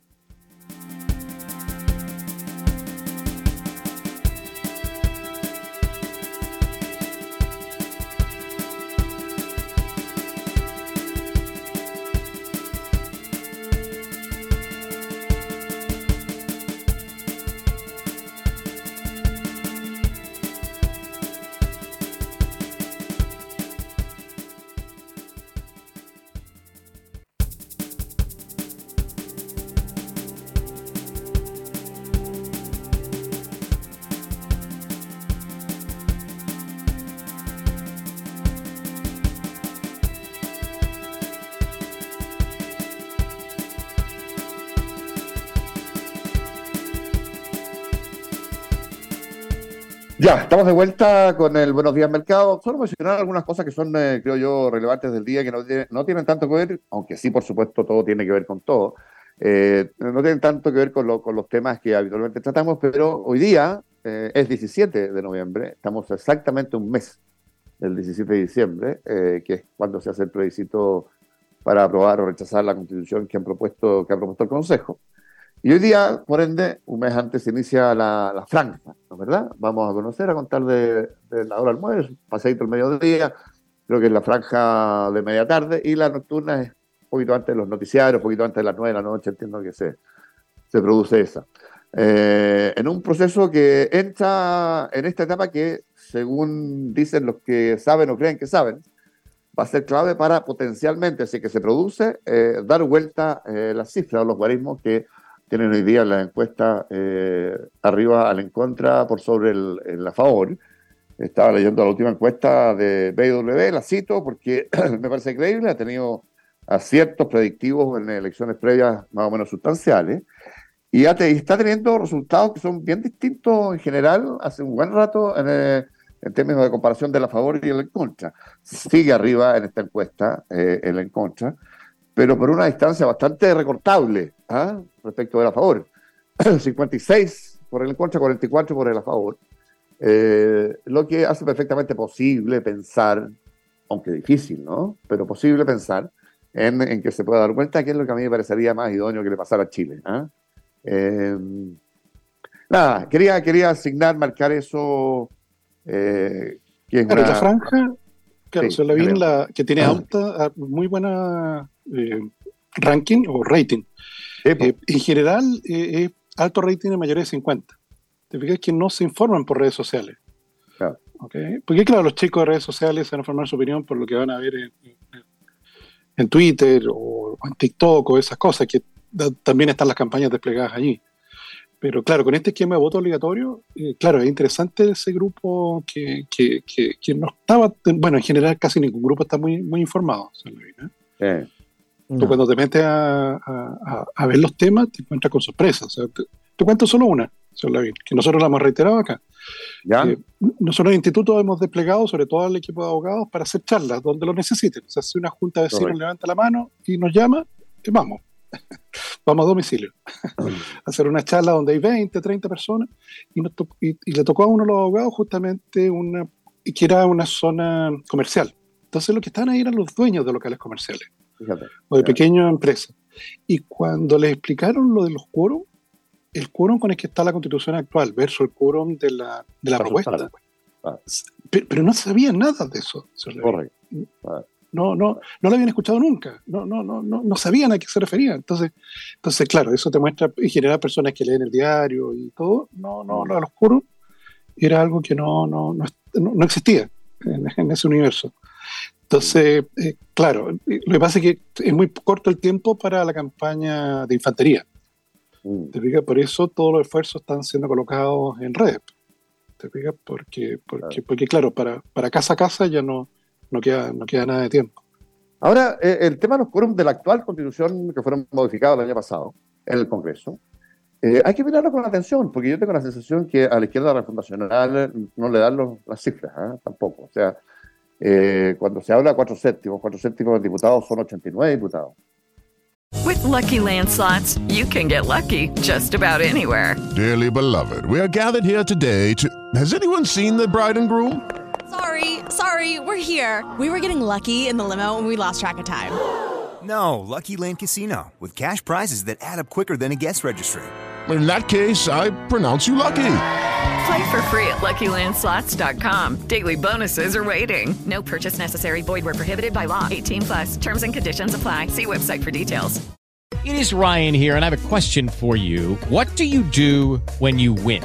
Estamos de vuelta con el Buenos Días Mercado. Solo mencionar algunas cosas que son, eh, creo yo, relevantes del día, que no, tienen tanto que ver, aunque sí, por supuesto, todo tiene que ver con todo. Eh, no tienen tanto que ver con, los temas que habitualmente tratamos, pero hoy día eh, es 17 de noviembre, estamos exactamente un mes del 17 de diciembre, que es cuando se hace el plebiscito para aprobar o rechazar la constitución que, han propuesto, que ha propuesto el Consejo. Y hoy día, por ende, un mes antes se inicia la, la franja, ¿no verdad? Vamos a conocer, a contar de, la hora almuerzo, pasadito el mediodía, creo que es la franja de media tarde, y la nocturna es un poquito antes de los noticiarios, un poquito antes de las nueve de la noche, entiendo que se, se produce esa. Eh, en un proceso que entra en esta etapa que, según dicen los que saben o creen que saben, va a ser clave para potencialmente, si que se produce, eh, dar vuelta eh, las cifras o los guarismos que tienen hoy día la encuesta eh, arriba al en contra por sobre el, la favor. Estaba leyendo la última encuesta de BW, la cito porque me parece creíble, ha tenido aciertos predictivos en elecciones previas más o menos sustanciales y está teniendo resultados que son bien distintos en general hace un buen rato en, eh, términos de comparación de la favor y el en contra. Sigue arriba en esta encuesta eh, el en contra, pero por una distancia bastante recortable ¿ah? respecto de la favor. 56 por el en contra, 44 por el a favor. Eh, lo que hace perfectamente posible pensar, aunque difícil, ¿no? Pero posible pensar en, que se pueda dar cuenta que es lo que a mí me parecería más idóneo que le pasara a Chile. ¿ah? Eh, nada, quería, quería asignar, marcar eso. Eh, que es una... la franja, Claro, sí, la que tiene alta, muy buena eh, ranking o rating. Eh, en general, eh, es alto rating de mayores de 50. Te fijas que no se informan por redes sociales. Claro. Porque, claro, los chicos de redes sociales van a formar su opinión por lo que van a ver en, Twitter o en TikTok o esas cosas, que también están las campañas desplegadas allí. Pero claro, con este esquema de voto obligatorio, eh, claro, es interesante ese grupo que, que, que, no estaba, bueno, en general casi ningún grupo está muy, muy informado. ¿eh? Tú cuando te metes a, a, ver los temas, te encuentras con sorpresas. te, cuento solo una, que nosotros la hemos reiterado acá. Eh, nosotros en el instituto hemos desplegado, sobre todo al equipo de abogados, para hacer charlas donde lo necesiten. O sea, si una junta de vecinos levanta la mano y nos llama, vamos. Vamos a domicilio, hacer una charla donde hay 20, 30 personas, y, le tocó a uno de los abogados justamente una, que era una zona comercial. Entonces lo que estaban ahí eran los dueños de locales comerciales, o de pequeñas empresas. Y cuando les explicaron lo de los quórum, el quórum con el que está la constitución actual versus el quórum de la, de la propuesta, ah. pero, no sabían nada de eso. Correcto no, no, no lo habían escuchado nunca, no, no, no, no, no sabían a qué se refería. Entonces, entonces, claro, eso te muestra, en general, personas que leen el diario y todo, no, no, lo oscuro era algo que no, no, no, no existía en, ese universo. Entonces, eh, claro, lo que pasa es que es muy corto el tiempo para la campaña de infantería. Mm. ¿Te? Por eso todos los esfuerzos están siendo colocados en red. ¿Te? Porque, porque, porque claro, para, para casa a casa ya no, no queda, no queda nada de tiempo. Ahora, eh, el tema de los quórums de la actual constitución que fueron modificados el año pasado en el Congreso, eh, hay que mirarlo con atención, porque yo tengo la sensación que a la izquierda de la Fundacional no le dan las cifras, ¿eh? tampoco. O sea, cuando se habla de cuatro séptimos, cuatro séptimos de diputados son 89 diputados. With lucky landslots, you can get lucky just about anywhere. Dearly beloved, we are gathered here today to. Has anyone seen the bride and groom? Sorry, sorry, we're here. We were getting lucky in the limo and we lost track of time. No, Lucky Land Casino, with cash prizes that add up quicker than a guest registry. In that case, I pronounce you lucky. Play for free at LuckyLandSlots.com. Daily bonuses are waiting. No purchase necessary. Void where prohibited by law. 18 plus. Terms and conditions apply. See website for details. It is Ryan here, and I have a question for you. What do you do when you win?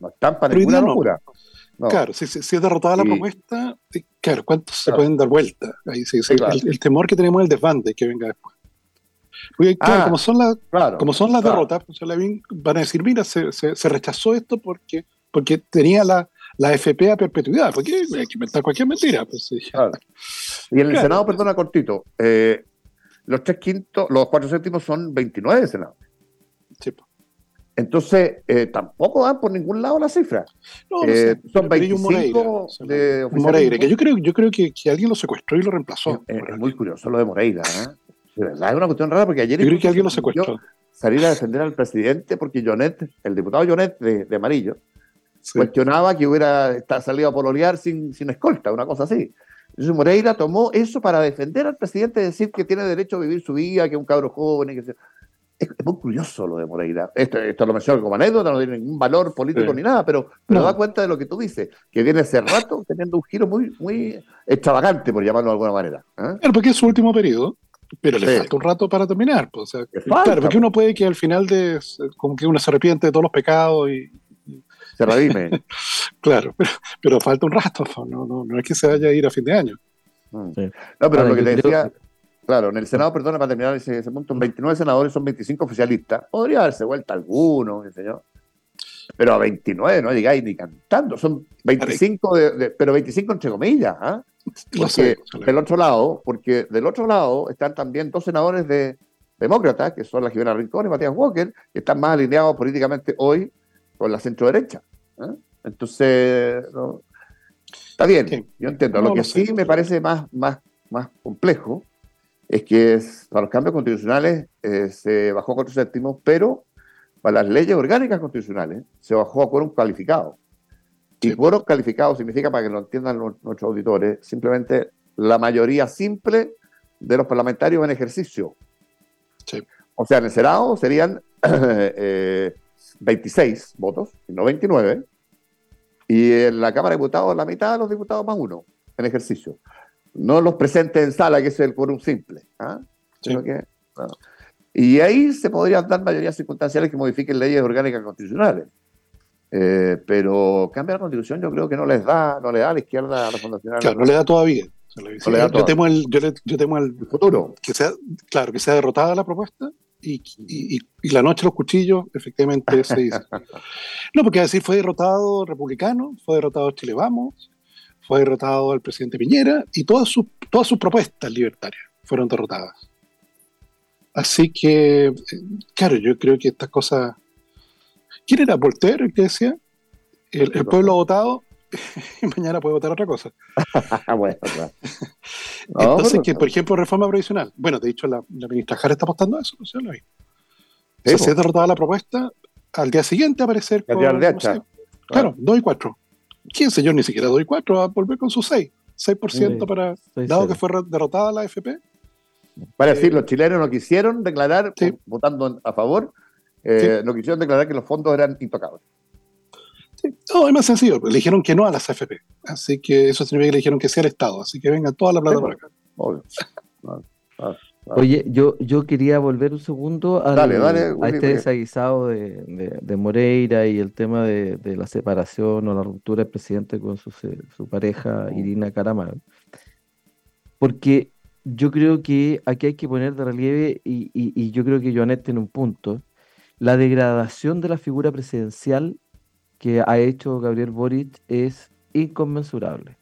No están para ninguna locura. Claro, si, si, es derrotada la propuesta, eh, claro, ¿cuántos se pueden dar vuelta? Ahí, sí, el, temor que tenemos es el desbande que venga después. Porque, claro, ah, como son, las, como son las derrotas, pues, van a decir, mira, se, se, rechazó esto porque, porque tenía la, la FP a perpetuidad, porque hay que inventar cualquier mentira. Pues, y en el Senado, perdona, cortito, eh, los tres quintos, los cuatro séptimos son 29 de Senado. Sí, pues. Entonces, eh, tampoco dan por ningún lado la cifra. No, eh, son 25 de Moreira, que yo creo, yo creo que, que, alguien lo secuestró y lo reemplazó. Es, muy curioso lo de Moreira. ¿eh? De verdad, es una cuestión rara porque ayer. Yo creo que alguien lo secuestró. Salir a defender al presidente porque Jonet, el diputado Jonet de, Amarillo, cuestionaba que hubiera salido a pololear sin, sin escolta, una cosa así. Entonces Moreira tomó eso para defender al presidente, decir que tiene derecho a vivir su vida, que es un cabro joven que es, muy curioso lo de Moreira. Esto, esto lo menciono como anécdota, no tiene ningún valor político ni nada, pero, pero da cuenta de lo que tú dices, que viene hace rato teniendo un giro muy, muy extravagante, por llamarlo de alguna manera. ¿eh? Claro, porque es su último periodo, pero le falta un rato para terminar. Pues, claro, porque uno puede que al final de, como que uno se arrepiente de todos los pecados y... Se redime. claro, pero, falta un rato, pues, no, no, no es que se vaya a ir a fin de año. Mm. No, pero lo que te decía... Claro, en el Senado, perdona, para terminar ese, punto, 29 senadores son 25 oficialistas. Podría darse vuelta alguno, qué sé Pero a 29 no llegáis ni cantando. Son 25, de, pero 25 entre comillas. ¿ah? Porque del otro lado, porque del otro lado están también dos senadores de demócratas, que son la Jimena Rincón y Matías Walker, que están más alineados políticamente hoy con la centro derecha. ¿ah? Entonces, está bien, yo entiendo. lo que sí me parece más, más más complejo es que para los cambios constitucionales eh, se bajó a cuatro séptimos, pero para las leyes orgánicas constitucionales se bajó a quórum calificado. Y quórum calificado significa, para que lo entiendan nuestros auditores, simplemente la mayoría simple de los parlamentarios en ejercicio. O sea, en el Senado serían 26 eh, votos, no 29, y en la Cámara de Diputados la mitad de los diputados más uno en ejercicio. No los presentes en sala, que es el quórum simple. ¿ah? Y ahí se podrían dar mayorías circunstanciales que modifiquen leyes orgánicas constitucionales. Eh, pero cambiar la constitución yo creo que no les da, no le da a la izquierda a la fundación. Claro, no le da todavía. yo, temo el, yo, temo el futuro. Que sea, claro, que sea derrotada la propuesta y, y, y, la noche los cuchillos, efectivamente se dice. no, porque decir fue derrotado republicano, fue derrotado Chile Vamos, fue derrotado el presidente Piñera y todas sus, todas sus propuestas libertarias fueron derrotadas. Así que, claro, yo creo que estas cosas. ¿Quién era Voltaire el que decía? El, pueblo ha votado y mañana puede votar otra cosa. bueno, Entonces, que, por ejemplo, reforma previsional. Bueno, de hecho, la, ministra Jara está apostando a eso, no sé, lo vi. Si se ha derrotado la propuesta, al día siguiente aparecer con. claro, 2 y 4. ¿Quién, señor? Ni siquiera 2 y 4 va a volver con su 6. 6% para. dado que fue derrotada la FP. Para decir, los chilenos no quisieron declarar, votando a favor, eh, no quisieron declarar que los fondos eran intocables. No, es más sencillo, le dijeron que no a las AFP. Así que eso significa que le dijeron que sea el Estado. Así que venga toda la plata para acá. Oye, yo, yo quería volver un segundo a este desaguisado de, Moreira y el tema de, la separación o la ruptura del presidente con su, pareja Irina Caramar. Porque yo creo que aquí hay que poner de relieve, y, yo creo que Joanet tiene un punto, la degradación de la figura presidencial que ha hecho Gabriel Boric es inconmensurable.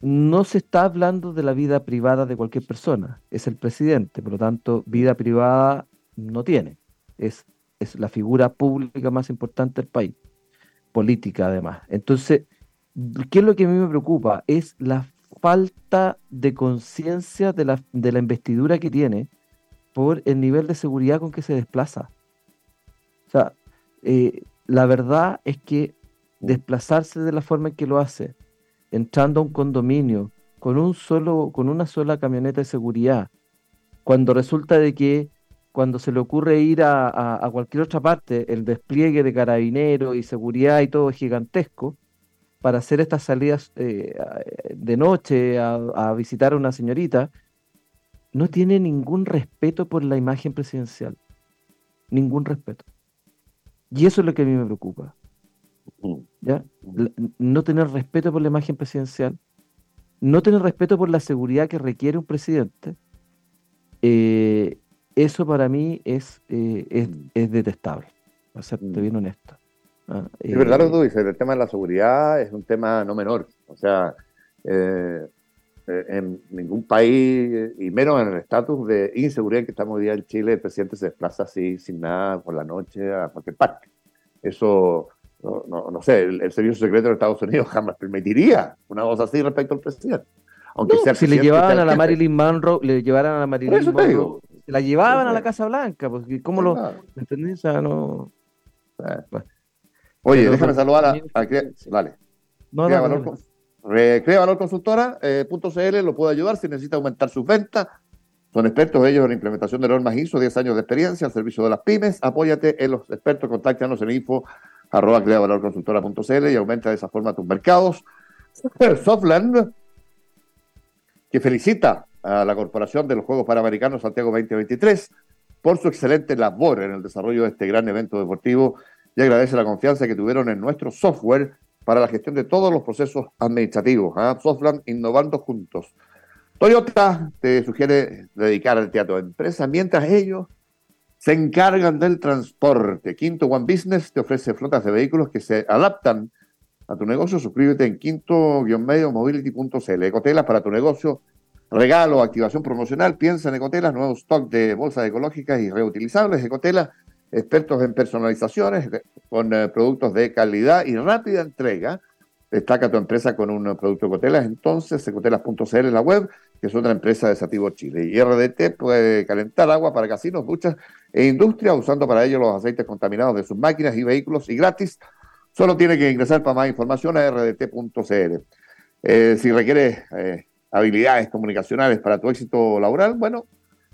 No se está hablando de la vida privada de cualquier persona, es el presidente, por lo tanto, vida privada no tiene, es, es la figura pública más importante del país, política además. Entonces, ¿qué es lo que a mí me preocupa? Es la falta de conciencia de la, de la investidura que tiene por el nivel de seguridad con que se desplaza. O sea, eh, la verdad es que desplazarse de la forma en que lo hace, entrando a un condominio con un solo, con una sola camioneta de seguridad, cuando resulta de que cuando se le ocurre ir a, a cualquier otra parte, el despliegue de carabineros y seguridad y todo es gigantesco, para hacer estas salidas eh, de noche a, visitar a una señorita, no tiene ningún respeto por la imagen presidencial. Ningún respeto. Y eso es lo que a mí me preocupa. ¿Ya? No tener respeto por la imagen presidencial, no tener respeto por la seguridad que requiere un presidente, eh, eso para mí es, eh, es, es detestable, para serte mm. bien honesto. Ah, es verdad lo que tú dices, el tema de la seguridad es un tema no menor. O sea, eh, eh, en ningún país, y menos en el estatus de inseguridad que estamos hoy día en Chile, el presidente se desplaza así, sin nada, por la noche, a cualquier parte. Eso, no, sé, el, servicio secreto de Estados Unidos jamás permitiría una cosa así respecto al presidente. Aunque sea si le llevaban a la Marilyn Monroe, le llevaran a la Marilyn Monroe, la llevaban a la Casa Blanca, porque ¿cómo lo...? ¿Me entendés? O sea, no... Oye, déjame saludar a, Vale. No, Crea, valor, Crea Valor Consultora, eh, lo puede ayudar si necesita aumentar sus ventas. Son expertos ellos en la implementación de normas ISO, 10 años de experiencia al servicio de las pymes. Apóyate en los expertos, contáctanos en info arroba creavalorconsultora.cl y aumenta de esa forma tus mercados. Softland, que felicita a la Corporación de los Juegos Panamericanos Santiago 2023 por su excelente labor en el desarrollo de este gran evento deportivo y agradece la confianza que tuvieron en nuestro software para la gestión de todos los procesos administrativos. ¿ah? Softland innovando juntos. Toyota te sugiere dedicar al teatro de empresa mientras ellos se encargan del transporte. Quinto One Business te ofrece flotas de vehículos que se adaptan a tu negocio. Suscríbete en quinto-medio mobility.cl. Ecotelas para tu negocio. Regalo, activación promocional. Piensa en Ecotelas, nuevo stock de bolsas ecológicas y reutilizables. Ecotelas expertos en personalizaciones con eh, productos de calidad y rápida entrega. Destaca tu empresa con un producto Cotelas, entonces, cotelas.cl en la web, que es otra empresa de Sativo Chile. Y RDT puede calentar agua para casinos, duchas e industria, usando para ello los aceites contaminados de sus máquinas y vehículos y gratis. Solo tiene que ingresar para más información a rdt.cl. Eh, si requiere eh, habilidades comunicacionales para tu éxito laboral, bueno,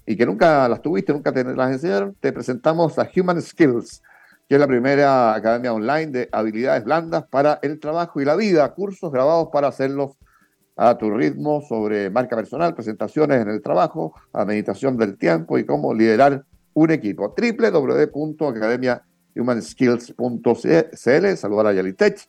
y que nunca las tuviste, nunca te las enseñaron, te presentamos a Human Skills que es la primera academia online de habilidades blandas para el trabajo y la vida, cursos grabados para hacerlos a tu ritmo sobre marca personal, presentaciones en el trabajo, a meditación del tiempo y cómo liderar un equipo. www.academiahumanskills.cl Saludar a Yalitech.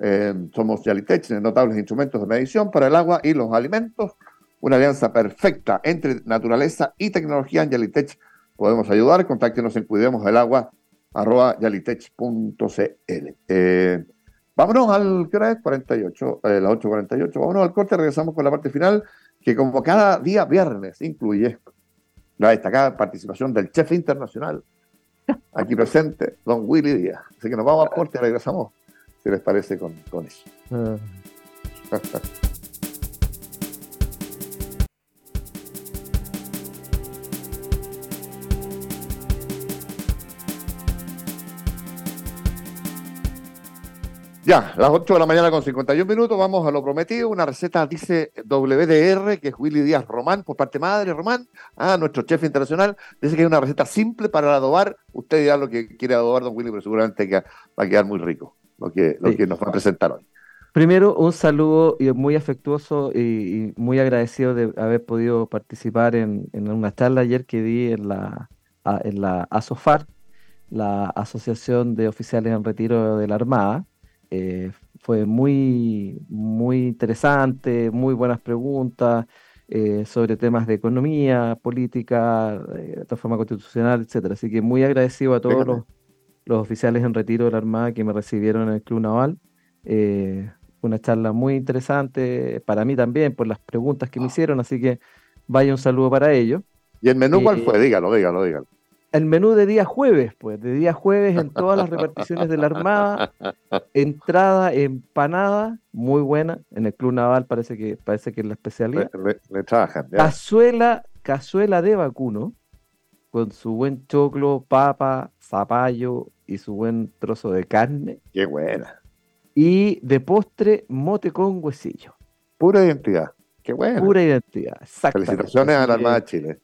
Eh, somos Yalitech, notables instrumentos de medición para el agua y los alimentos. Una alianza perfecta entre naturaleza y tecnología en Yalitech. Podemos ayudar. Contáctenos en Cuidemos el Agua arroba yalitech.cl. Eh, vámonos al, ¿qué hora es? 48, eh, las 8.48. Vámonos al corte, regresamos con la parte final, que como cada día viernes incluye la destacada participación del chef internacional, aquí presente, don Willy Díaz. Así que nos vamos al corte y regresamos, si les parece, con, con eso. Ah. Ya, las 8 de la mañana con 51 minutos, vamos a lo prometido. Una receta dice WDR, que es Willy Díaz Román, por parte madre Román, ah, nuestro chef internacional. Dice que es una receta simple para adobar. Usted dirá lo que quiere adobar, don Willy, pero seguramente va a quedar muy rico lo que, lo que nos va a presentar hoy. Primero, un saludo muy afectuoso y, muy agradecido de haber podido participar en, una charla ayer que di en la, en la ASOFAR, la Asociación de Oficiales en Retiro de la Armada eh, fue muy, muy interesante, muy buenas preguntas eh, sobre temas de economía, política, eh, reforma constitucional, etcétera. Así que muy agradecido a todos los, los, oficiales en retiro de la Armada que me recibieron en el Club Naval. una charla muy interesante para mí también por las preguntas que me hicieron, así que vaya un saludo para ellos. ¿Y el menú cuál fue? Dígalo, dígalo, dígalo el menú de día jueves, pues, de día jueves en todas las reparticiones de la Armada, entrada empanada, muy buena, en el Club Naval parece que parece que es la especialidad. Le, trabajan, Cazuela, cazuela de vacuno, con su buen choclo, papa, zapallo y su buen trozo de carne. Qué buena. Y de postre, mote con huesillo. Pura identidad. Qué buena. Pura identidad. Felicitaciones a la Armada de Chile.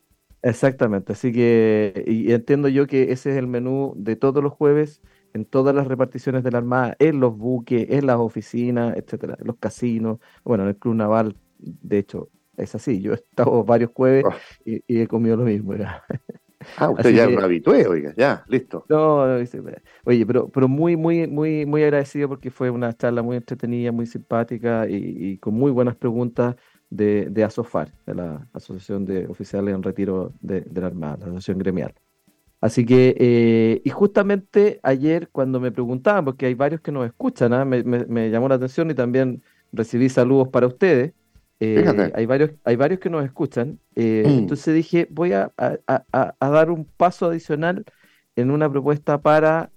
Exactamente, así que y entiendo yo que ese es el menú de todos los jueves en todas las reparticiones de la Armada, en los buques, en las oficinas, etcétera, en los casinos, bueno, en el Club Naval, de hecho, es así, yo he estado varios jueves oh. y, he comido lo mismo. Ah, usted ya es un habitué, oiga, ya, listo. No, oye, pero, pero muy, muy, muy, muy agradecido porque fue una charla muy entretenida, muy simpática y con muy buenas preguntas de, de ASOFAR, de la Asociación de Oficiales en Retiro de, la Armada, la Asociación Gremial. Así que, eh, y justamente ayer cuando me preguntaban, porque hay varios que nos escuchan, ¿ah? me, llamó la atención y también recibí saludos para ustedes. Eh, hay, varios, hay varios que nos escuchan. Eh, mm. Entonces dije, voy a, dar un paso adicional en una propuesta para,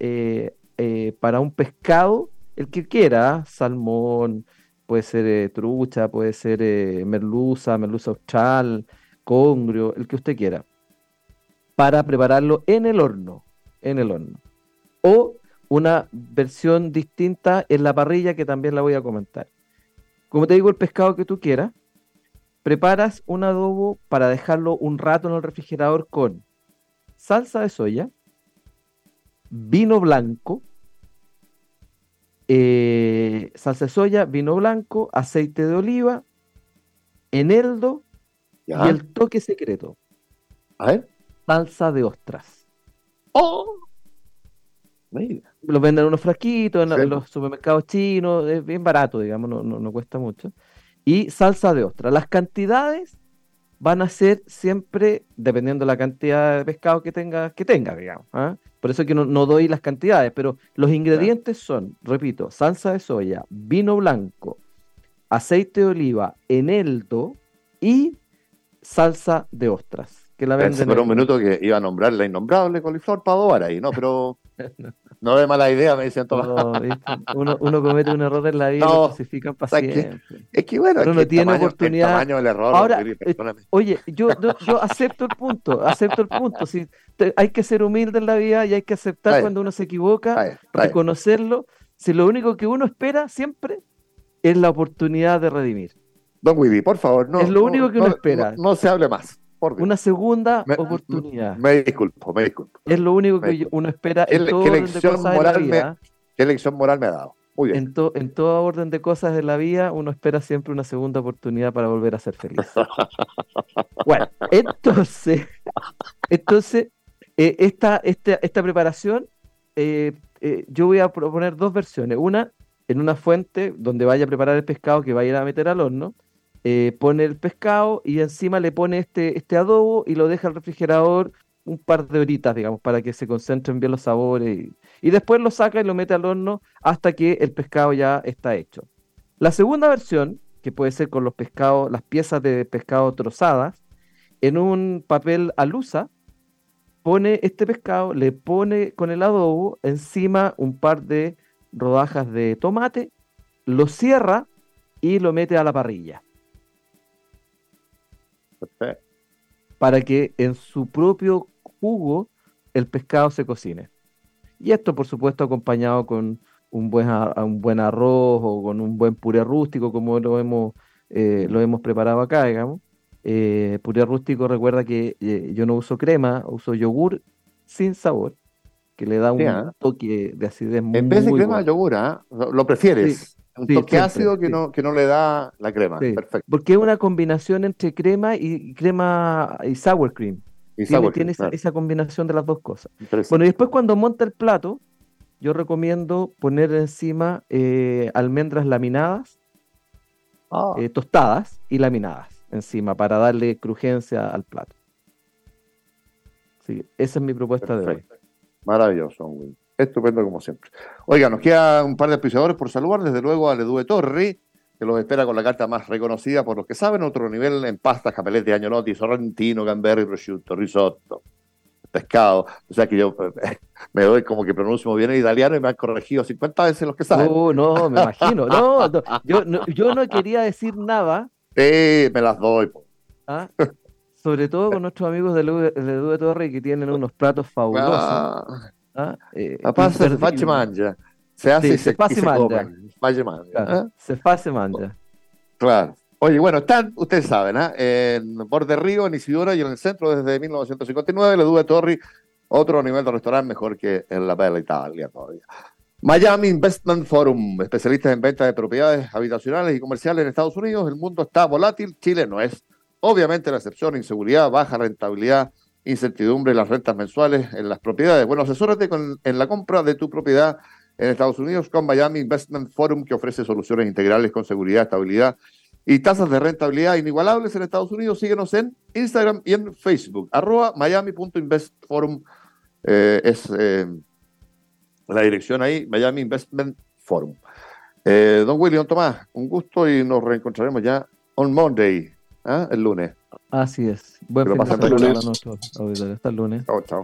para un pescado, el que quiera, ¿ah? salmón, puede ser eh, trucha, puede ser eh, merluza, merluza austral, congrio, el que usted quiera, para prepararlo en el horno, en el horno. O una versión distinta en la parrilla que también la voy a comentar. Como te digo, el pescado que tú quieras, preparas un adobo para dejarlo un rato en el refrigerador con salsa de soya, vino blanco, eh, salsa de soya, vino blanco, aceite de oliva, eneldo y el toque secreto. A ver. Salsa de ostras. ¡Oh! Los venden en unos frasquitos en, los supermercados chinos, es bien barato, digamos, no, no, cuesta mucho. Y salsa de ostras. Las cantidades van a ser siempre dependiendo de la cantidad de pescado que tenga, que tenga digamos. ¿ah? Por eso es que no, doy las cantidades, pero los ingredientes son, repito, salsa de soya, vino blanco, aceite de oliva, eneldo y salsa de ostras. Que la venden por un minuto que iba a nombrar la innombrable coliflor para adobar ahí, ¿no? Pero no es mala idea, me dicen todos. uno, uno, comete un error en la vida y lo clasifican para siempre. Es que, bueno, uno no tiene oportunidad. error, Ahora, eh, oye, yo, yo, acepto el punto, acepto el punto. Si hay que ser humilde en la vida y hay que aceptar cuando uno se equivoca, reconocerlo. Si lo único que uno espera siempre es la oportunidad de redimir. Don Willy, por favor, no. Es lo único que uno espera. No, se hable más. Una segunda oportunidad. Me disculpo, me disculpo. Es lo único que uno espera en todo cosas de la vida. ¿Qué lección moral me ha dado? Muy bien. En, en toda orden de cosas de la vida, uno espera siempre una segunda oportunidad para volver a ser feliz. bueno, entonces, entonces eh, esta, esta, preparación, eh, eh, yo voy a proponer dos versiones. Una, en una fuente donde vaya a preparar el pescado que va a ir a meter al horno eh, pone el pescado y encima le pone este, este adobo y lo deja al refrigerador un par de horitas, digamos, para que se concentren bien los sabores. Y, después lo saca y lo mete al horno hasta que el pescado ya está hecho. La segunda versión, que puede ser con los pescados, las piezas de pescado trozadas, en un papel alusa, pone este pescado, le pone con el adobo encima un par de rodajas de tomate, lo cierra y lo mete a la parrilla. Para que en su propio jugo el pescado se cocine. Y esto, por supuesto, acompañado con un buen, un buen arroz o con un buen puré rústico, como lo hemos, eh, lo hemos preparado acá, digamos. Eh, puré rústico, recuerda que eh, yo no uso crema, uso yogur sin sabor, que le da un toque de acidez muy En vez de crema, yogur, ¿ah? ¿Lo prefieres? Un toque ácido que, no, que no le da la crema. Perfecto. Porque es una combinación entre crema y crema y sour cream. Y tiene, esa, combinación de las dos cosas. Bueno, y después cuando monta el plato, yo recomiendo poner encima eh, almendras laminadas, ah. eh, tostadas y laminadas encima para darle crujencia al plato. Sí, esa es mi propuesta de hoy. Maravilloso, Will. Estupendo como siempre. Oiga, nos queda un par de auspiciadores por saludar, desde luego a Ledue Torri, que los espera con la carta más reconocida por los que saben, otro nivel en pastas, capelete, añolotti, sorrentino, gamberri, prosciutto, risotto, pescado. O sea que yo me doy como que pronuncio bien el italiano y me han corregido 50 veces los que saben. No, no, me imagino. No, yo, no, yo no quería decir nada. Sí, me las doy. ¿Ah? Sobre todo con nuestros amigos de Ledue Torri que tienen unos platos fabulosos. Ah. Eh, Papá se mangia. Se hace y se, fa se, manja. Se fa se manja. Claro. Oye, bueno, están, ustedes saben, ¿eh? en Borde Río, en Isidora y en el centro desde 1959, la Due Torri, otro nivel de restaurante mejor que en la Bella Italia todavía. Miami Investment Forum, especialistas en venta de propiedades habitacionales y comerciales en Estados Unidos. El mundo está volátil, Chile no es. Obviamente la excepción, inseguridad, baja rentabilidad, incertidumbre en las rentas mensuales en las propiedades. Bueno, asesórate con, en la compra de tu propiedad en Estados Unidos con Miami Investment Forum, que ofrece soluciones integrales con seguridad, estabilidad y tasas de rentabilidad inigualables en Estados Unidos. Síguenos en Instagram y en Facebook. Arroba miami.investforum eh, es eh, la dirección ahí, Miami Investment Forum. Eh, don William Tomás, un gusto y nos reencontraremos ya on Monday, ¿ah? el lunes. Así es. Buen fin de semana a nuestros Hasta el lunes. Chao, chao.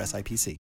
SIPC.